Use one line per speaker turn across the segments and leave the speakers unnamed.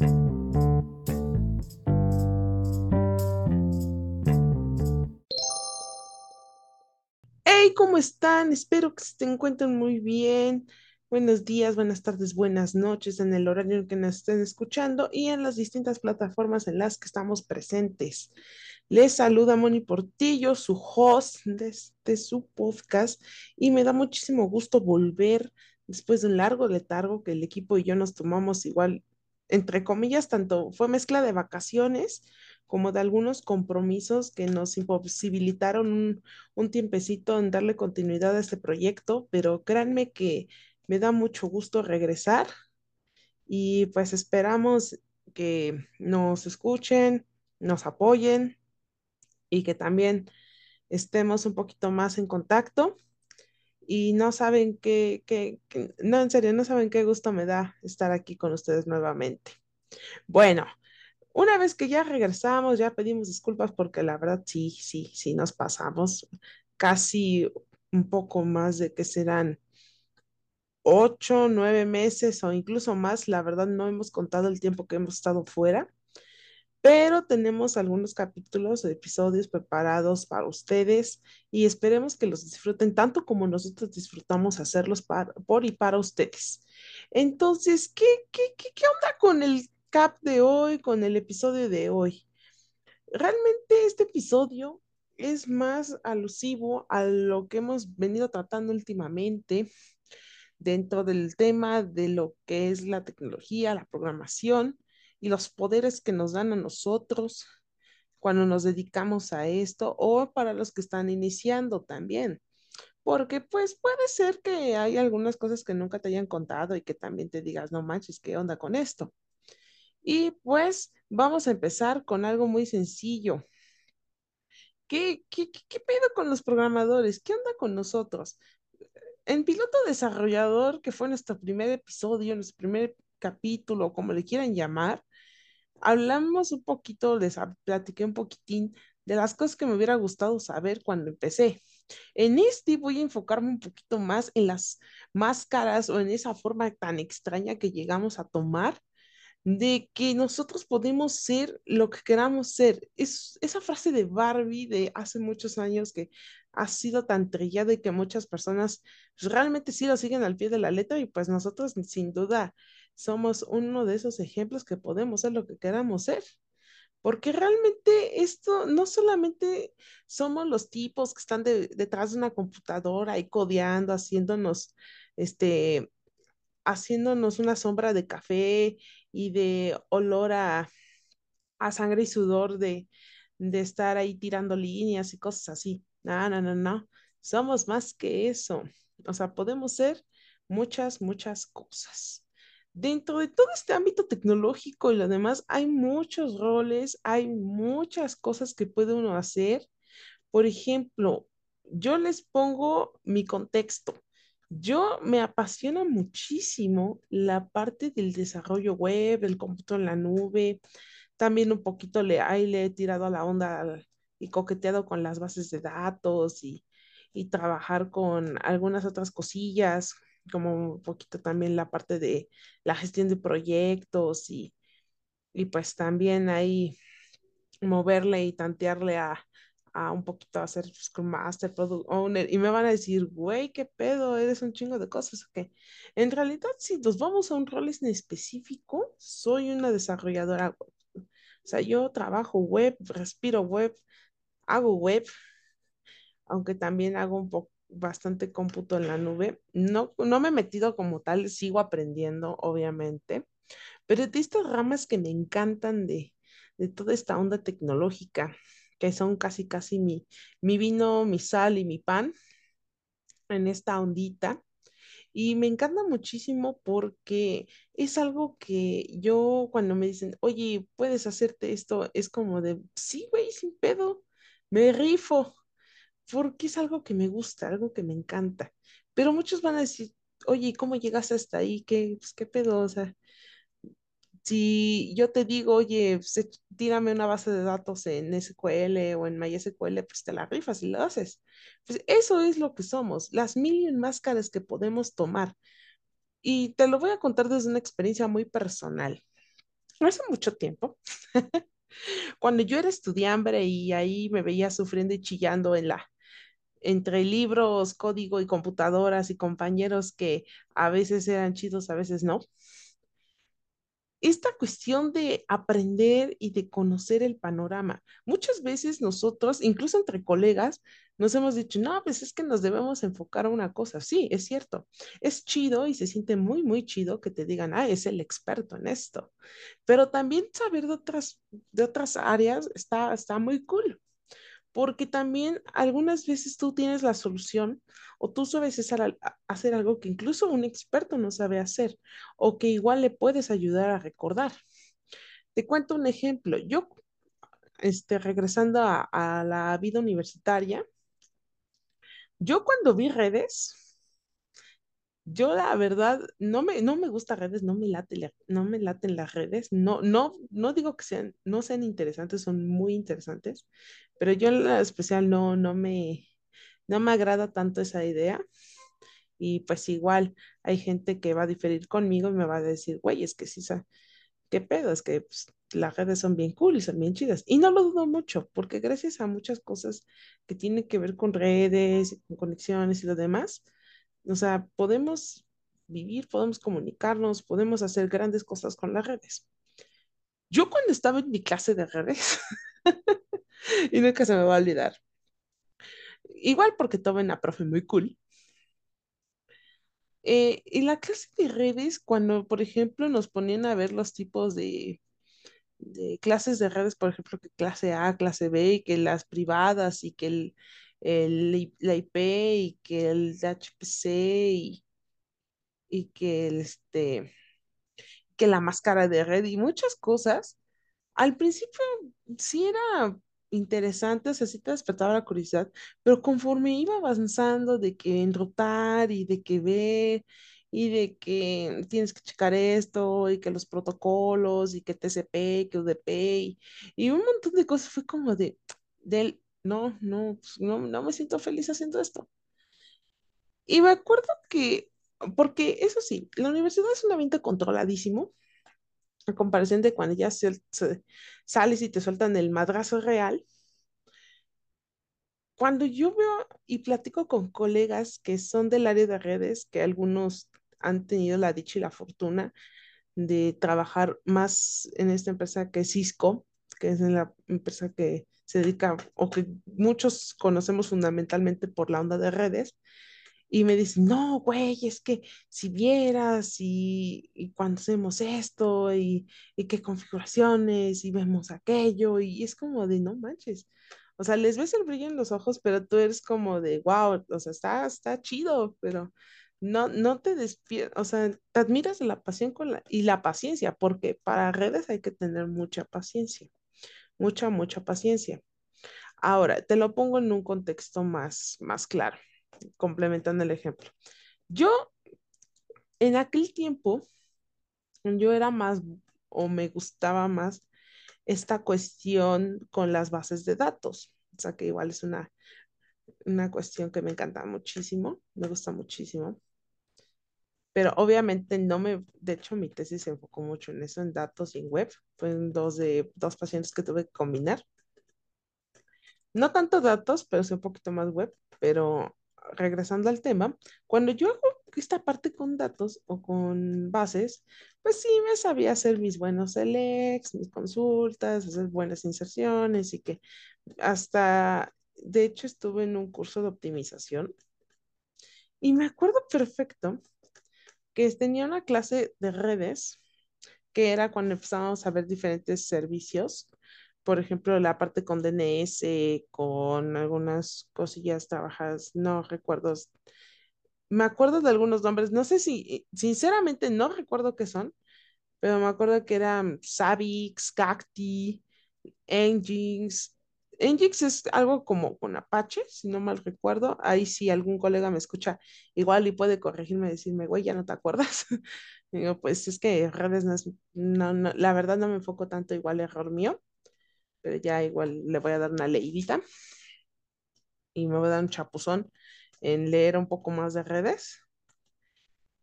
Hey, ¿cómo están? Espero que se encuentren muy bien. Buenos días, buenas tardes, buenas noches en el horario en que nos estén escuchando y en las distintas plataformas en las que estamos presentes. Les saluda Moni Portillo, su host de, este, su podcast, y me da muchísimo gusto volver después de un largo letargo que el equipo y yo nos tomamos igual, entre comillas, tanto fue mezcla de vacaciones como de algunos compromisos que nos imposibilitaron un, tiempecito en darle continuidad a este proyecto, pero créanme que me da mucho gusto regresar y pues esperamos que nos escuchen, nos apoyen y que también estemos un poquito más en contacto. Y no saben qué, qué, no, en serio, no saben qué gusto me da estar aquí con ustedes nuevamente. Bueno, una vez que ya regresamos, ya pedimos disculpas porque la verdad sí, sí, sí nos pasamos casi un poco más de que serán ocho, nueve meses o incluso más. La verdad no hemos contado el tiempo que hemos estado fuera, pero tenemos algunos capítulos o episodios preparados para ustedes y esperemos que los disfruten tanto como nosotros disfrutamos hacerlos por y para ustedes. Entonces, ¿qué, qué, qué, qué onda con el cap de hoy, con el episodio de hoy? Realmente este episodio es más alusivo a lo que hemos venido tratando últimamente dentro del tema de lo que es la tecnología, la programación y los poderes que nos dan a nosotros cuando nos dedicamos a esto o para los que están iniciando también. Porque pues puede ser que hay algunas cosas que nunca te hayan contado y que también te digas, no manches, ¿qué onda con esto? Y pues vamos a empezar con algo muy sencillo. ¿Qué, qué, qué pedo con los programadores? ¿Qué onda con nosotros? En Piloto Desarrollador, que fue nuestro primer episodio, nuestro primer capítulo, como le quieran llamar, hablamos un poquito, les platiqué un poquitín de las cosas que me hubiera gustado saber cuando empecé. En este voy a enfocarme un poquito más en las máscaras o en esa forma tan extraña que llegamos a tomar de que nosotros podemos ser lo que queramos ser. Es esa frase de Barbie de hace muchos años que ha sido tan trillada y que muchas personas realmente sí lo siguen al pie de la letra y pues nosotros sin duda somos uno de esos ejemplos que podemos ser lo que queramos ser. Porque realmente esto no solamente somos los tipos que están detrás de una computadora y codeando, haciéndonos, este, haciéndonos una sombra de café y de olor a, a sangre y sudor de, de estar ahí tirando líneas y cosas así. No, no, no, no. Somos más que eso. O sea, podemos ser muchas, muchas cosas. Dentro de todo este ámbito tecnológico y lo demás, hay muchos roles, hay muchas cosas que puede uno hacer. Por ejemplo, yo les pongo mi contexto. Yo me apasiona muchísimo la parte del desarrollo web, el cómputo en la nube. También un poquito le, ahí le he tirado a la onda y coqueteado con las bases de datos y, y trabajar con algunas otras cosillas, como un poquito también la parte de la gestión de proyectos y, y pues también ahí moverle y tantearle a, a un poquito a hacer Scrum Master, Product Owner, y me van a decir, güey, qué pedo, eres un chingo de cosas, que en realidad, si nos vamos a un rol en específico, soy una desarrolladora web. O sea, yo trabajo web, respiro web, hago web, aunque también hago un poco bastante cómputo en la nube. No, no me he metido como tal, sigo aprendiendo, obviamente, pero de estas ramas que me encantan de, de toda esta onda tecnológica, que son casi, casi mi, mi vino, mi sal y mi pan en esta ondita. Y me encanta muchísimo porque es algo que yo cuando me dicen, oye, puedes hacerte esto, es como de, sí, güey, sin pedo, me rifo, porque es algo que me gusta, algo que me encanta. Pero muchos van a decir, oye, ¿cómo llegaste hasta ahí? ¿Qué, pues, qué pedo? Si yo te digo, oye, pues, tírame una base de datos en SQL o en MySQL, pues te la rifas y lo haces. Pues eso es lo que somos, las mil máscaras que podemos tomar. Y te lo voy a contar desde una experiencia muy personal. hace mucho tiempo, cuando yo era estudiante y ahí me veía sufriendo y chillando en la, entre libros, código y computadoras y compañeros que a veces eran chidos, a veces no. Esta cuestión de aprender y de conocer el panorama. Muchas veces nosotros, incluso entre colegas, nos hemos dicho, no, pues es que nos debemos enfocar a una cosa. Sí, es cierto. Es chido y se siente muy, muy chido que te digan, ah, es el experto en esto. Pero también saber de otras, de otras áreas está, está muy cool porque también algunas veces tú tienes la solución o tú sabes hacer algo que incluso un experto no sabe hacer o que igual le puedes ayudar a recordar. Te cuento un ejemplo. Yo, este, regresando a, a la vida universitaria, yo cuando vi redes, yo la verdad no me, no me gusta redes, no me late, no me laten las redes, no, no, no digo que sean, no sean interesantes, son muy interesantes, pero yo en especial no, no me, no me agrada tanto esa idea. Y pues igual hay gente que va a diferir conmigo y me va a decir, güey, es que sí, qué pedo, es que pues, las redes son bien cool y son bien chidas. Y no lo dudo mucho, porque gracias a muchas cosas que tienen que ver con redes, con conexiones y lo demás, o sea, podemos vivir, podemos comunicarnos, podemos hacer grandes cosas con las redes. Yo cuando estaba en mi clase de redes, y nunca se me va a olvidar, igual porque tuve una profe muy cool, eh, en la clase de redes, cuando, por ejemplo, nos ponían a ver los tipos de, clases de redes, por ejemplo, que clase A, clase B, y que las privadas y que el, el, la IP y que el HPC y, y que el, este, que la máscara de red y muchas cosas. Al principio sí era interesante, o sea, sí te despertaba la curiosidad, pero conforme iba avanzando de que enrutar y de que ver y de que tienes que checar esto y que los protocolos y que TCP, que UDP y, y un montón de cosas, fue como de, del, no, no, pues, no, no me siento feliz haciendo esto. Y me acuerdo que, porque eso sí, la universidad es un ambiente controladísimo, a comparación de cuando ya se, sales y te sueltan el madrazo real. Cuando yo veo y platico con colegas que son del área de redes, que algunos han tenido la dicha y la fortuna de trabajar más en esta empresa que Cisco, que es la empresa que se dedica o que muchos conocemos fundamentalmente por la onda de redes. Y me dicen, no, güey, es que si vieras y, cuando hacemos esto y, qué configuraciones y vemos aquello y es como de, no manches. O sea, les ves el brillo en los ojos, pero tú eres como de, wow, o sea, está, está chido, pero no, no te despiertas, o sea, te admiras la pasión y la paciencia, porque para redes hay que tener mucha paciencia mucha, mucha paciencia. Ahora, te lo pongo en un contexto más, más claro, complementando el ejemplo. Yo, en aquel tiempo, yo era más o me gustaba más esta cuestión con las bases de datos. O sea, que igual es una, una cuestión que me encanta muchísimo, me gusta muchísimo pero obviamente no me, de hecho mi tesis se enfocó mucho en eso, en datos y en web, fueron dos de dos pacientes que tuve que combinar. No tanto datos, pero sí un poquito más web, pero regresando al tema, cuando yo hago esta parte con datos o con bases, pues sí me sabía hacer mis buenos selects, mis consultas, hacer buenas inserciones y que hasta, de hecho, estuve en un curso de optimización y me acuerdo perfecto que tenía una clase de redes, que era cuando empezábamos a ver diferentes servicios, por ejemplo, la parte con DNS, con algunas cosillas trabajadas, no recuerdo, me acuerdo de algunos nombres, no sé si, sinceramente no recuerdo qué son, pero me acuerdo que eran Savix, Cacti, Engines, Nginx es algo como con Apache, si no mal recuerdo. Ahí si algún colega me escucha igual y puede corregirme y decirme, güey, ya no te acuerdas. Digo, pues es que redes no es, no, no, la verdad no me enfoco tanto, igual error mío, pero ya igual le voy a dar una leidita y me voy a dar un chapuzón en leer un poco más de redes.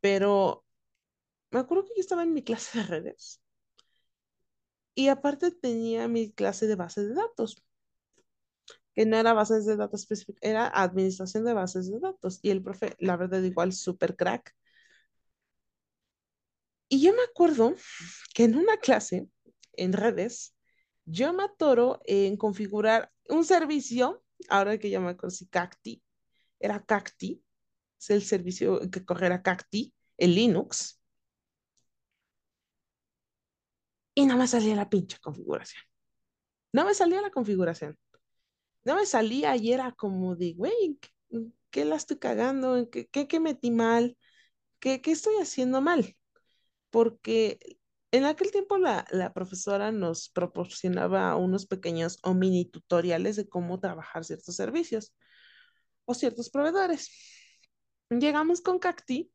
Pero me acuerdo que yo estaba en mi clase de redes Y aparte tenía mi clase de base de datos, que no era bases de datos específicas, era administración de bases de datos. Y el profe, la verdad, igual, súper crack. Y yo me acuerdo que en una clase en redes, yo me atoro en configurar un servicio, ahora que ya me acuerdo si Cacti, era Cacti, es el servicio que corriera Cacti, en Linux, y no me salía la pinche configuración. No me salía la configuración. No me salía y era como de, güey, ¿qué, la estoy cagando? ¿Qué, qué, qué metí mal? ¿Qué, ¿Qué estoy haciendo mal? Porque en aquel tiempo la, la, profesora nos proporcionaba unos pequeños o mini tutoriales de cómo trabajar ciertos servicios o ciertos proveedores. Llegamos con Cacti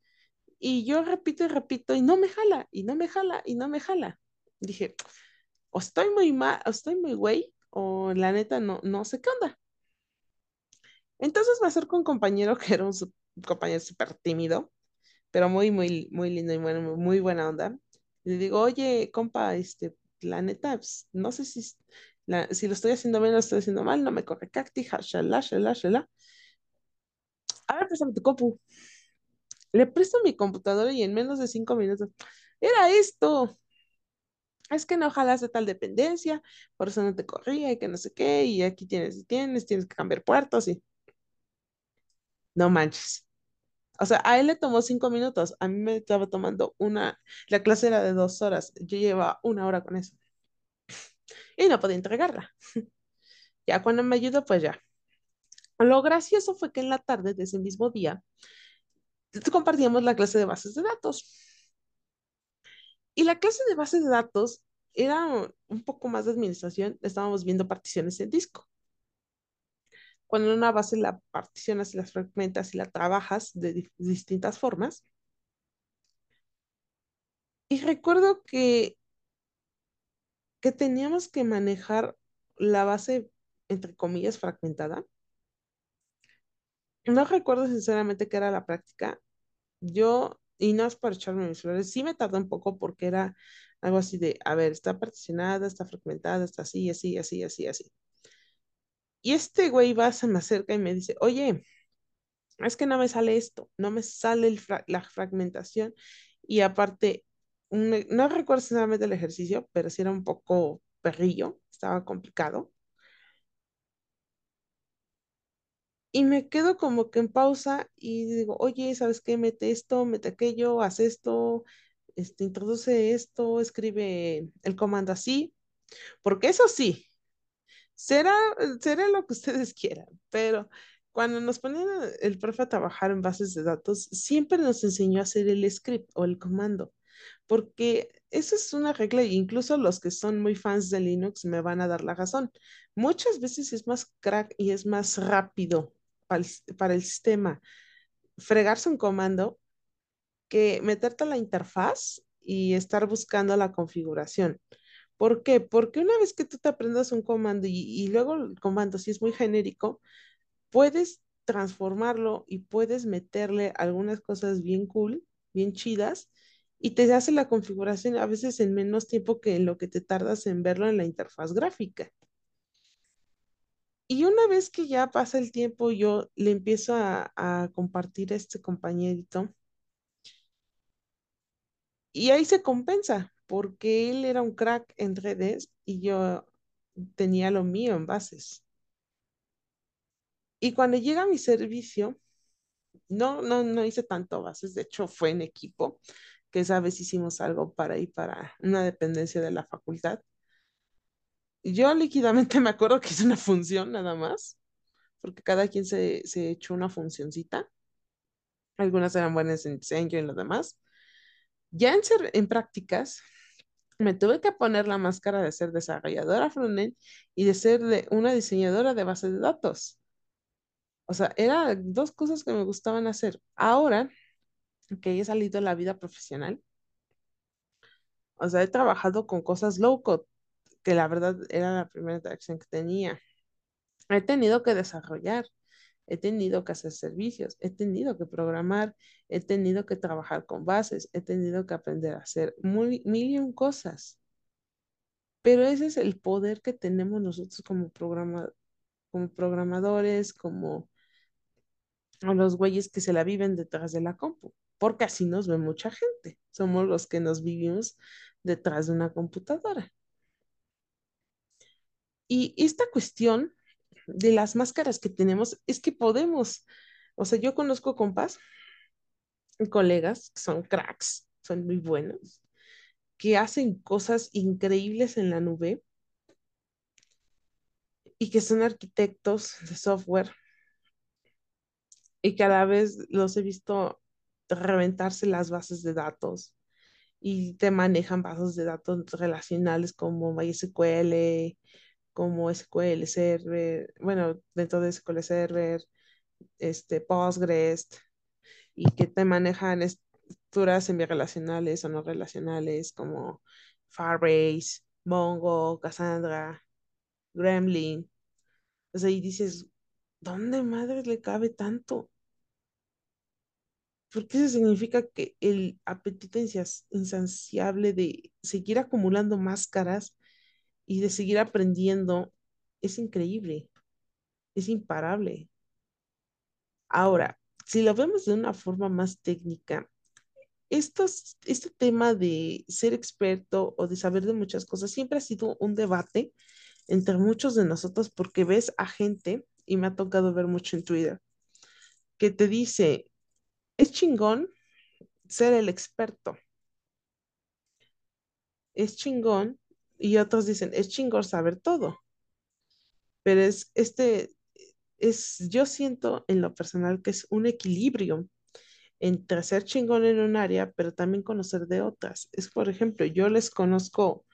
y yo repito y repito y no me jala, y no me jala, y no me jala. Dije, o estoy muy mal, o estoy muy güey, o la neta no, no sé qué onda. Entonces me acerco a un compañero que era un, compañero súper tímido, pero muy, muy, muy lindo y muy, muy buena onda. Le digo, oye, compa, este, la neta, pues, no sé si, la, si lo estoy haciendo bien o lo estoy haciendo mal, no me corre cacti, shala, shala, shala. A ver, préstame tu compu. Le presto mi computadora y en menos de cinco minutos, era esto. Es que no jalas de tal dependencia, por eso no te corría y que no sé qué, y aquí tienes, tienes, tienes que cambiar puertos y... No manches. O sea, a él le tomó cinco minutos, a mí me estaba tomando una, la clase era de dos horas, yo llevaba una hora con eso. Y no podía entregarla. Ya cuando me ayudó, pues ya. Lo gracioso fue que en la tarde de ese mismo día compartíamos la clase de bases de datos. Y la clase de bases de datos era un poco más de administración, estábamos viendo particiones en disco. Cuando en una base la particionas y las fragmentas y la trabajas de distintas formas. Y recuerdo que, que teníamos que manejar la base, entre comillas, fragmentada. No recuerdo sinceramente qué era la práctica. Yo, y no es para echarme mis flores, sí me tardó un poco porque era algo así de, a ver, está particionada, está fragmentada, está así, así, así, así, así. Y este güey va, se me acerca y me dice, oye, es que no me sale esto, no me sale la fragmentación y aparte, no recuerdo sinceramente el ejercicio, pero sí era un poco perrillo, estaba complicado. Y me quedo como que en pausa y digo, oye, ¿sabes qué? Mete esto, mete aquello, haz esto, este, introduce esto, escribe el comando así, porque eso sí, será, será lo que ustedes quieran, pero cuando nos ponían el profe a trabajar en bases de datos, siempre nos enseñó a hacer el script o el comando, porque eso es una regla, e incluso los que son muy fans de Linux me van a dar la razón. Muchas veces es más crack y es más rápido para el, sistema fregarse un comando que meterte a la interfaz y estar buscando la configuración. ¿Por qué? Porque una vez que tú te aprendas un comando y, luego el comando, si es muy genérico, puedes transformarlo y puedes meterle algunas cosas bien cool, bien chidas, y te hace la configuración a veces en menos tiempo que lo que te tardas en verlo en la interfaz gráfica. Y una vez que ya pasa el tiempo, yo le empiezo a, compartir a este compañerito. Y ahí se compensa, porque él era un crack en redes y yo tenía lo mío en bases. Y cuando llega mi servicio, no, no, no hice tanto bases, de hecho fue en equipo, que esa vez hicimos algo para ir para una dependencia de la facultad. Yo líquidamente me acuerdo que hice una función nada más, porque cada quien se, se echó una funcioncita. Algunas eran buenas en diseño y lo demás. Ya en, ser, en prácticas, me tuve que poner la máscara de ser desarrolladora frontend y de ser una diseñadora de base de datos. O sea, eran dos cosas que me gustaban hacer. Ahora que he salido de la vida profesional, o sea, he trabajado con cosas low code, que la verdad era la primera interacción que tenía. He tenido que desarrollar, he tenido que hacer servicios, he tenido que programar, he tenido que trabajar con bases, he tenido que aprender a hacer mil y un cosas. Pero ese es el poder que tenemos nosotros como, programa, como programadores, como los güeyes que se la viven detrás de la compu, porque así nos ve mucha gente. Somos los que nos vivimos detrás de una computadora. Y esta cuestión de las máscaras que tenemos es que podemos, o sea, yo conozco compas, colegas que son cracks, son muy buenos, que hacen cosas increíbles en la nube y que son arquitectos de software. Y cada vez los he visto reventarse las bases de datos y te manejan bases de datos relacionales como MySQL, como SQL Server, bueno, dentro de SQL Server, este, Postgres, y que te manejan estructuras semi-relacionales o no relacionales como Firebase, Mongo, Cassandra, Gremlin. O sea, y dices, ¿dónde madre le cabe tanto? Porque eso significa que el apetito insaciable de seguir acumulando máscaras y de seguir aprendiendo es increíble, es imparable. Ahora, si lo vemos de una forma más técnica, estos, este tema de ser experto o de saber de muchas cosas siempre ha sido un debate entre muchos de nosotros porque ves a gente, y me ha tocado ver mucho en Twitter, que te dice, es chingón ser el experto. Es chingón y otros dicen, es chingón saber todo. Pero es este, es, yo siento en lo personal que es un equilibrio entre ser chingón en un área, pero también conocer de otras. Es, por ejemplo, yo les conozco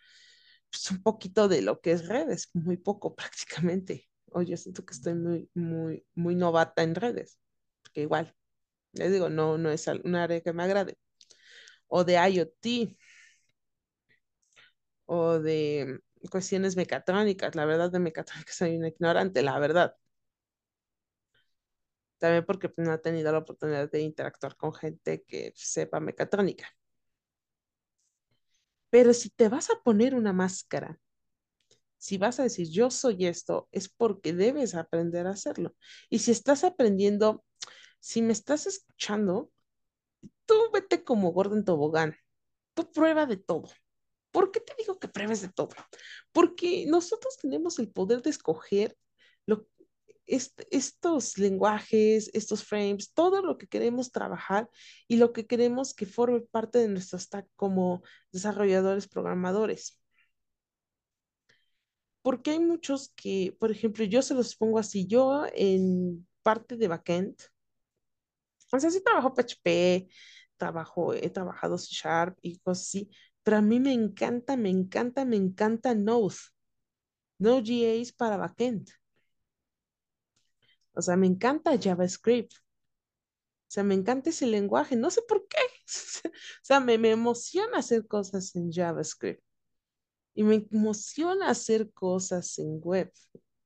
pues, un poquito de lo que es redes, muy poco prácticamente. O yo siento que estoy muy, muy, muy novata en redes, porque igual, les digo, no, no es un área que me agrade. O de IoT, o de cuestiones mecatrónicas. La verdad, de mecatrónica soy una ignorante, la verdad. También porque pues, no he tenido la oportunidad de interactuar con gente que sepa mecatrónica. Pero si te vas a poner una máscara, si vas a decir yo soy esto, es porque debes aprender a hacerlo. Y si estás aprendiendo, si me estás escuchando, tú vete como Gordon Tobogán. Tú prueba de todo. ¿Por qué te digo que pruebes de todo? Porque nosotros tenemos el poder de escoger lo, estos lenguajes, estos frames, todo lo que queremos trabajar y lo que queremos que forme parte de nuestro stack como desarrolladores, programadores. Porque hay muchos que, por ejemplo, yo se los pongo así, yo en parte de backend, o sea, sí trabajo PHP, trabajo, he trabajado C Sharp y cosas así, pero a mí me encanta, me encanta, me encanta Node. Node.js para backend. O sea, me encanta JavaScript. O sea, me encanta ese lenguaje. No sé por qué. o sea, me, me emociona hacer cosas en JavaScript. Y me emociona hacer cosas en web.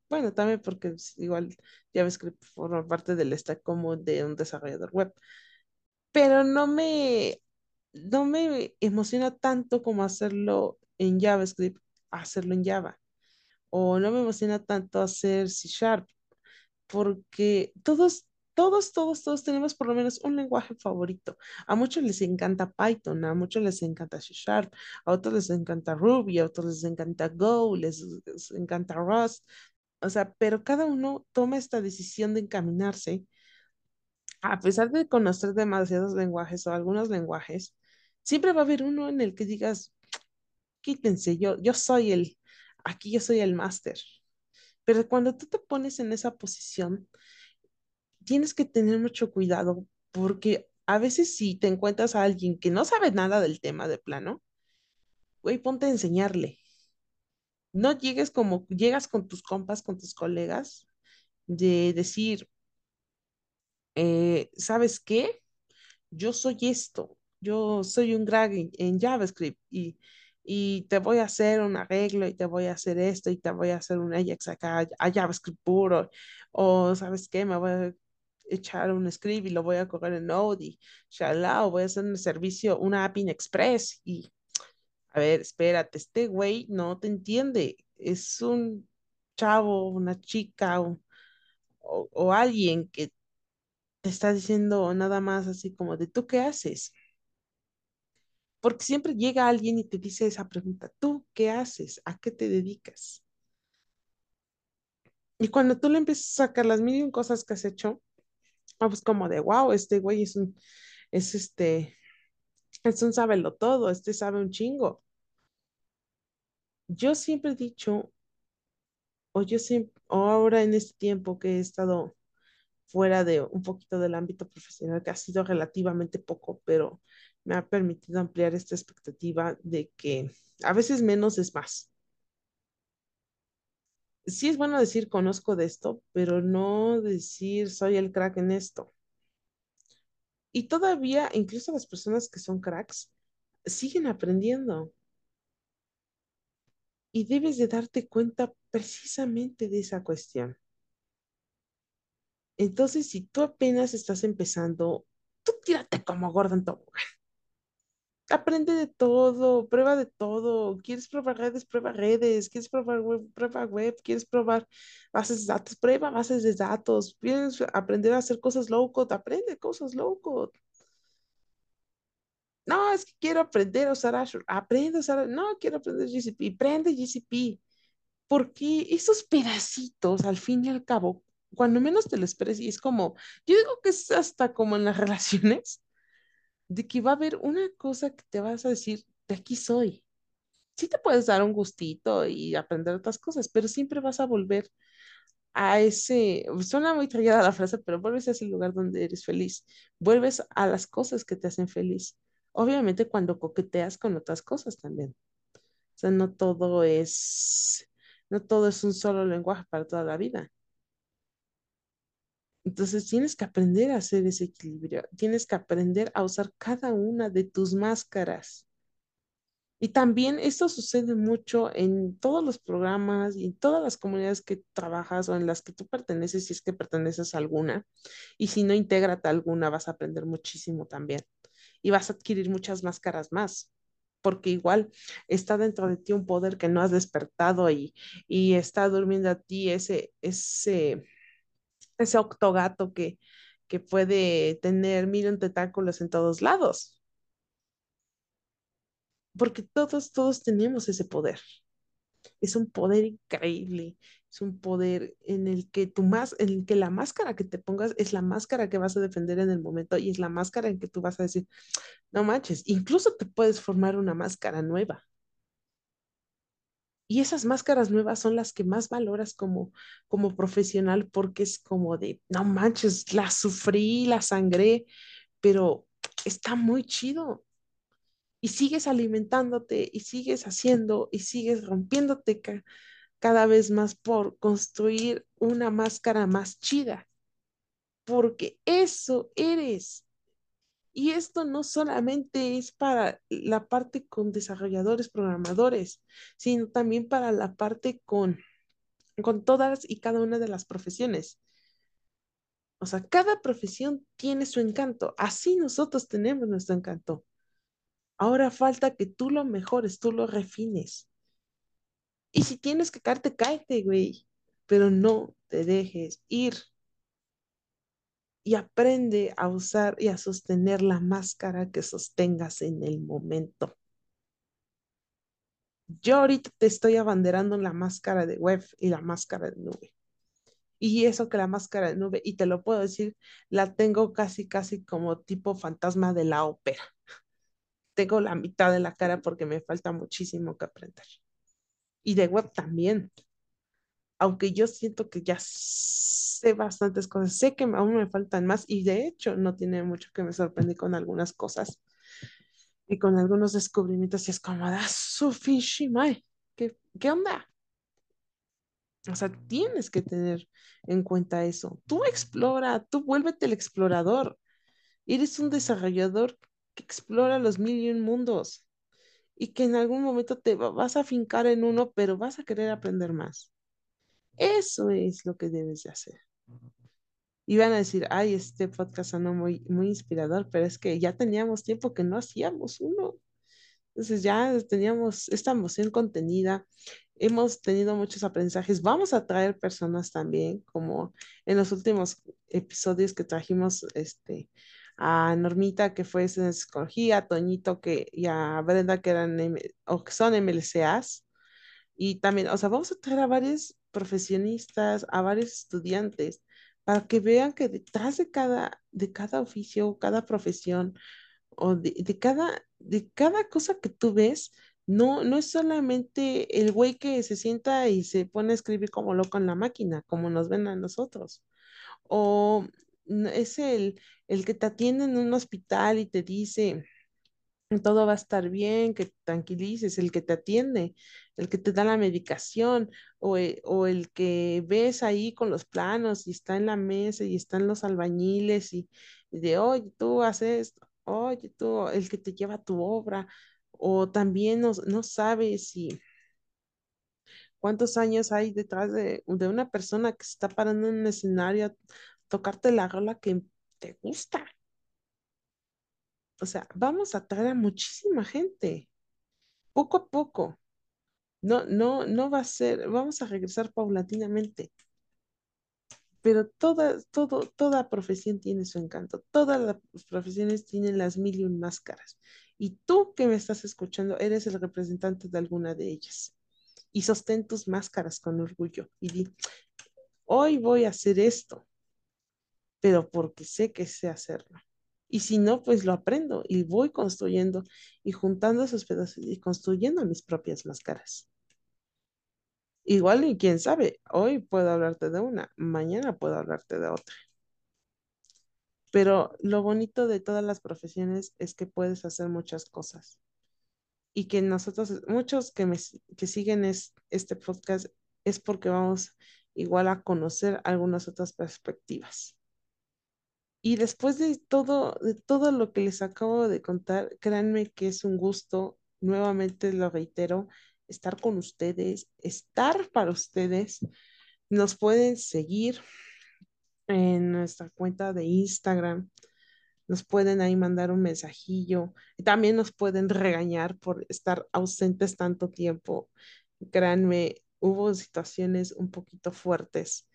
Bueno, también porque igual JavaScript forma parte del stack como de un desarrollador web. Pero no me, no me emociona tanto como hacerlo en JavaScript, hacerlo en Java. O no me emociona tanto hacer C Sharp, porque todos, todos, todos, todos tenemos por lo menos un lenguaje favorito. A muchos les encanta Python, a muchos les encanta C Sharp, a otros les encanta Ruby, a otros les encanta Go, les, les encanta Rust. O sea, pero cada uno toma esta decisión de encaminarse. A pesar de conocer demasiados lenguajes o algunos lenguajes, siempre va a haber uno en el que digas, quítense, yo, yo soy el, aquí yo soy el máster. Pero cuando tú te pones en esa posición, tienes que tener mucho cuidado porque a veces si te encuentras a alguien que no sabe nada del tema de plano, güey, ponte a enseñarle. No llegues como llegas con tus compas, con tus colegas, de decir, eh, ¿sabes qué? Yo soy esto, yo soy un crack en JavaScript y y te voy a hacer un arreglo y te voy a hacer esto y te voy a hacer un Ajax acá a JavaScript puro o sabes qué, me voy a echar un script y lo voy a correr en Node y shalá, o voy a hacer un servicio, una API en Express y A ver, espérate, este güey no te entiende. Es un chavo, una chica o, o- o alguien que te está diciendo nada más así como de ¿tú qué haces? Porque siempre llega alguien y te dice esa pregunta, ¿tú qué haces? ¿A qué te dedicas? Y cuando tú le empiezas a sacar las mil cosas que has hecho, ah, pues como de, wow, este güey es un, es este, es un sábelo todo, este sabe un chingo. Yo siempre he dicho, o yo o ahora en este tiempo que he estado fuera de un poquito del ámbito profesional, que ha sido relativamente poco, pero me ha permitido ampliar esta expectativa de que a veces menos es más. Sí es bueno decir conozco de esto, pero no decir soy el crack en esto. Y todavía, incluso las personas que son cracks, siguen aprendiendo y debes de darte cuenta precisamente de esa cuestión. Entonces, si tú apenas estás empezando, tú tírate como Gordon Tobogán. Aprende de todo, prueba de todo. ¿Quieres probar redes? Prueba redes. ¿Quieres probar web? Prueba web. ¿Quieres probar bases de datos? Prueba bases de datos. ¿Quieres aprender a hacer cosas low code? Aprende cosas low code. No, es que quiero aprender a usar Azure. Aprende a usar. No, quiero aprender GCP. Aprende GCP. Porque esos pedacitos, al fin y al cabo, cuando menos te lo esperes, es como, yo digo que es hasta como en las relaciones, de que va a haber una cosa que te vas a decir, de aquí soy. Sí te puedes dar un gustito y aprender otras cosas, pero siempre vas a volver a ese, suena muy trillada la frase, pero vuelves a ese lugar donde eres feliz, vuelves a las cosas que te hacen feliz. Obviamente cuando coqueteas con otras cosas también. O sea, no todo es, no todo es un solo lenguaje para toda la vida. Entonces tienes que aprender a hacer ese equilibrio, tienes que aprender a usar cada una de tus máscaras. Y también esto sucede mucho en todos los programas y en todas las comunidades que trabajas o en las que tú perteneces, si es que perteneces a alguna. Y si no, intégrate a alguna, vas a aprender muchísimo también. Y vas a adquirir muchas máscaras más, porque igual está dentro de ti un poder que no has despertado y, y está durmiendo a ti ese, ese, ese octogato que, que puede tener mil un tentáculos en todos lados. Porque todos, todos tenemos ese poder. Es un poder increíble, es un poder en el que tu más, en el que la máscara que te pongas es la máscara que vas a defender en el momento y es la máscara en que tú vas a decir, no manches, incluso te puedes formar una máscara nueva. Y esas máscaras nuevas son las que más valoras como, como profesional porque es como de, no manches, la sufrí, la sangré, pero está muy chido. Y sigues alimentándote y sigues haciendo y sigues rompiéndote ca- cada vez más por construir una máscara más chida, porque eso eres. Y esto no solamente es para la parte con desarrolladores, programadores, sino también para la parte con, con todas y cada una de las profesiones. O sea, cada profesión tiene su encanto. Así nosotros tenemos nuestro encanto. Ahora falta que tú lo mejores, tú lo refines. Y si tienes que caerte, cáete, güey. Pero no te dejes ir. Y aprende a usar y a sostener la máscara que sostengas en el momento. Yo ahorita te estoy abanderando la máscara de web y la máscara de nube. Y eso que la máscara de nube, y te lo puedo decir, la tengo casi, casi como tipo fantasma de la ópera. Tengo la mitad de la cara porque me falta muchísimo que aprender. Y de web también. Aunque yo siento que ya sé bastantes cosas, sé que aún me faltan más y de hecho no tiene mucho que me sorprendí con algunas cosas y con algunos descubrimientos y es como, da fishimai. ¿Qué, ¿Qué onda? O sea, tienes que tener en cuenta eso. Tú explora, tú vuélvete el explorador. Eres un desarrollador que explora los mil y un mundos y que en algún momento te va- vas a fincar en uno, pero vas a querer aprender más. Eso es lo que debes de hacer. Y van a decir, ay, este podcast sonó muy, muy inspirador, pero es que ya teníamos tiempo que no hacíamos uno. Entonces ya teníamos esta emoción contenida, hemos tenido muchos aprendizajes. Vamos a traer personas también, como en los últimos episodios que trajimos este, a Normita, que fue en psicología, a Toñito que, y a Brenda, que eran o que son MLCAs. Y también, o sea, vamos a traer a varios profesionistas, a varios estudiantes, para que vean que detrás de cada, de cada oficio, cada profesión, o de, de cada, de cada cosa que tú ves, no, no es solamente el güey que se sienta y se pone a escribir como loco en la máquina, como nos ven a nosotros. O es el, el que te atiende en un hospital y te dice, todo va a estar bien, que tranquilices, el que te atiende, el que te da la medicación, o e- o el, que ves ahí con los planos y está en la mesa y están los albañiles y, de, oye, tú haces oye, tú, el que te lleva tu obra, o también no, no sabes si cuántos años hay detrás de, de una persona que se está parando en un escenario a tocarte la rola que te gusta. O sea, vamos a traer a muchísima gente, poco a poco. No, no, no va a ser, vamos a regresar paulatinamente, pero toda, todo, toda profesión tiene su encanto, todas las profesiones tienen las mil y un máscaras. Y tú que me estás escuchando, eres el representante de alguna de ellas. Y sostén tus máscaras con orgullo y di, hoy voy a hacer esto, pero porque sé que sé hacerlo. Y si no, pues lo aprendo y voy construyendo y juntando esos pedazos y construyendo mis propias máscaras. Igual y quién sabe, hoy puedo hablarte de una, mañana puedo hablarte de otra. Pero lo bonito de todas las profesiones es que puedes hacer muchas cosas y que nosotros, muchos que me que siguen es, este podcast es porque vamos igual a conocer algunas otras perspectivas. Y después de todo, de todo lo que les acabo de contar, créanme que es un gusto, nuevamente lo reitero, estar con ustedes, estar para ustedes. Nos pueden seguir en nuestra cuenta de Instagram, nos pueden ahí mandar un mensajillo, también nos pueden regañar por estar ausentes tanto tiempo. Créanme, hubo situaciones un poquito fuertes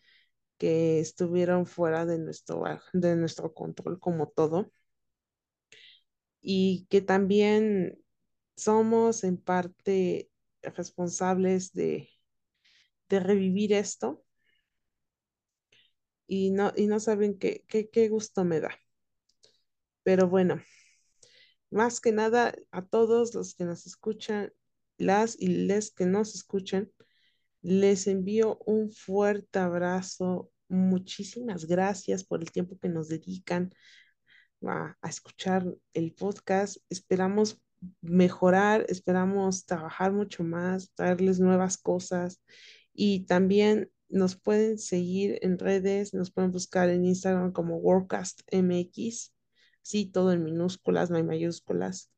que estuvieron fuera de nuestro, de nuestro control como todo y que también somos en parte responsables de, de revivir esto y no, y no saben qué, qué, qué gusto me da. Pero bueno, más que nada a todos los que nos escuchan, las y les que nos escuchan, les envío un fuerte abrazo. Muchísimas gracias por el tiempo que nos dedican a, escuchar el podcast. Esperamos mejorar, esperamos trabajar mucho más, traerles nuevas cosas y también nos pueden seguir en redes, nos pueden buscar en Instagram como Workcast MX, sí, todo en minúsculas, no hay mayúsculas.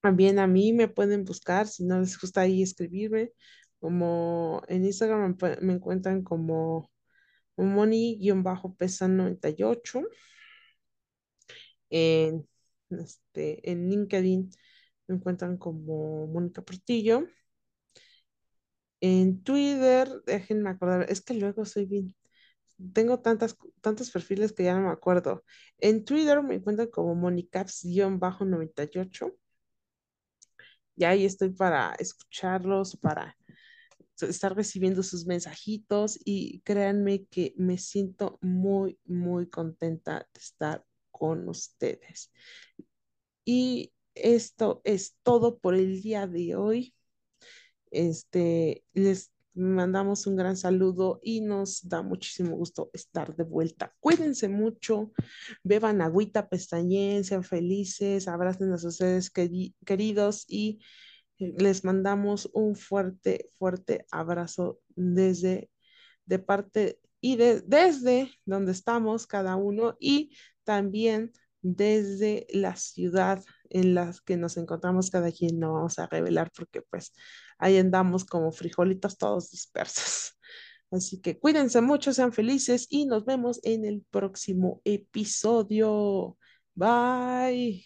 También a mí me pueden buscar, si no les gusta ahí escribirme, como en Instagram me, encuentran como Moni-Pesa98 en, este, en LinkedIn me encuentran como Mónica Portillo. En Twitter, déjenme acordar, es que luego soy bien, tengo tantas, tantos perfiles que ya no me acuerdo. En Twitter me encuentran como Monicaps-98 y ahí estoy para escucharlos, para estar recibiendo sus mensajitos y créanme que me siento muy, muy contenta de estar con ustedes. Y esto es todo por el día de hoy. Este, les mandamos un gran saludo y nos da muchísimo gusto estar de vuelta. Cuídense mucho, beban agüita, pestañeen, sean felices, abracen a sus seres queridos y les mandamos un fuerte, fuerte abrazo desde de parte y de, desde donde estamos cada uno y también desde la ciudad en la que nos encontramos cada quien, no vamos a revelar porque pues ahí andamos como frijolitos todos dispersos. Así que cuídense mucho, sean felices y nos vemos en el próximo episodio. Bye.